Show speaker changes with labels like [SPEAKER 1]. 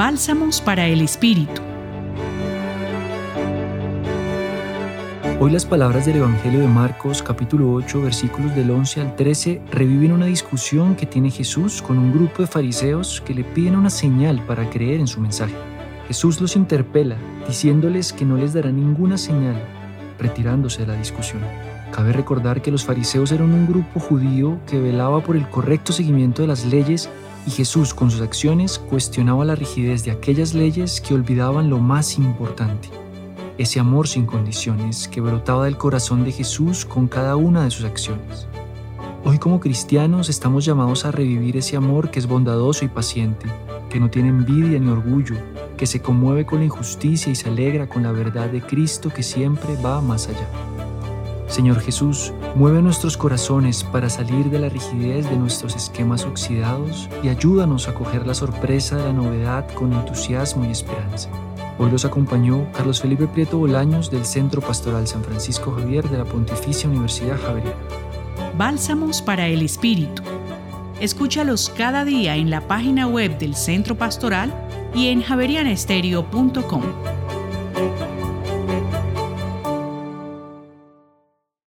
[SPEAKER 1] Bálsamos para el Espíritu.
[SPEAKER 2] Hoy las palabras del Evangelio de Marcos capítulo 8 versículos del 11 al 13 reviven una discusión que tiene Jesús con un grupo de fariseos que le piden una señal para creer en su mensaje. Jesús los interpela diciéndoles que no les dará ninguna señal, retirándose de la discusión. Cabe recordar que los fariseos eran un grupo judío que velaba por el correcto seguimiento de las leyes y Jesús con sus acciones cuestionaba la rigidez de aquellas leyes que olvidaban lo más importante, ese amor sin condiciones que brotaba del corazón de Jesús con cada una de sus acciones. Hoy como cristianos estamos llamados a revivir ese amor que es bondadoso y paciente, que no tiene envidia ni orgullo, que se conmueve con la injusticia y se alegra con la verdad de Cristo que siempre va más allá. Señor Jesús, mueve nuestros corazones para salir de la rigidez de nuestros esquemas oxidados y ayúdanos a coger la sorpresa de la novedad con entusiasmo y esperanza. Hoy los acompañó Carlos Felipe Prieto Bolaños del Centro Pastoral San Francisco Javier de la Pontificia Universidad Javeriana.
[SPEAKER 1] Bálsamos para el Espíritu. Escúchalos cada día en la página web del Centro Pastoral y en javerianestereo.com.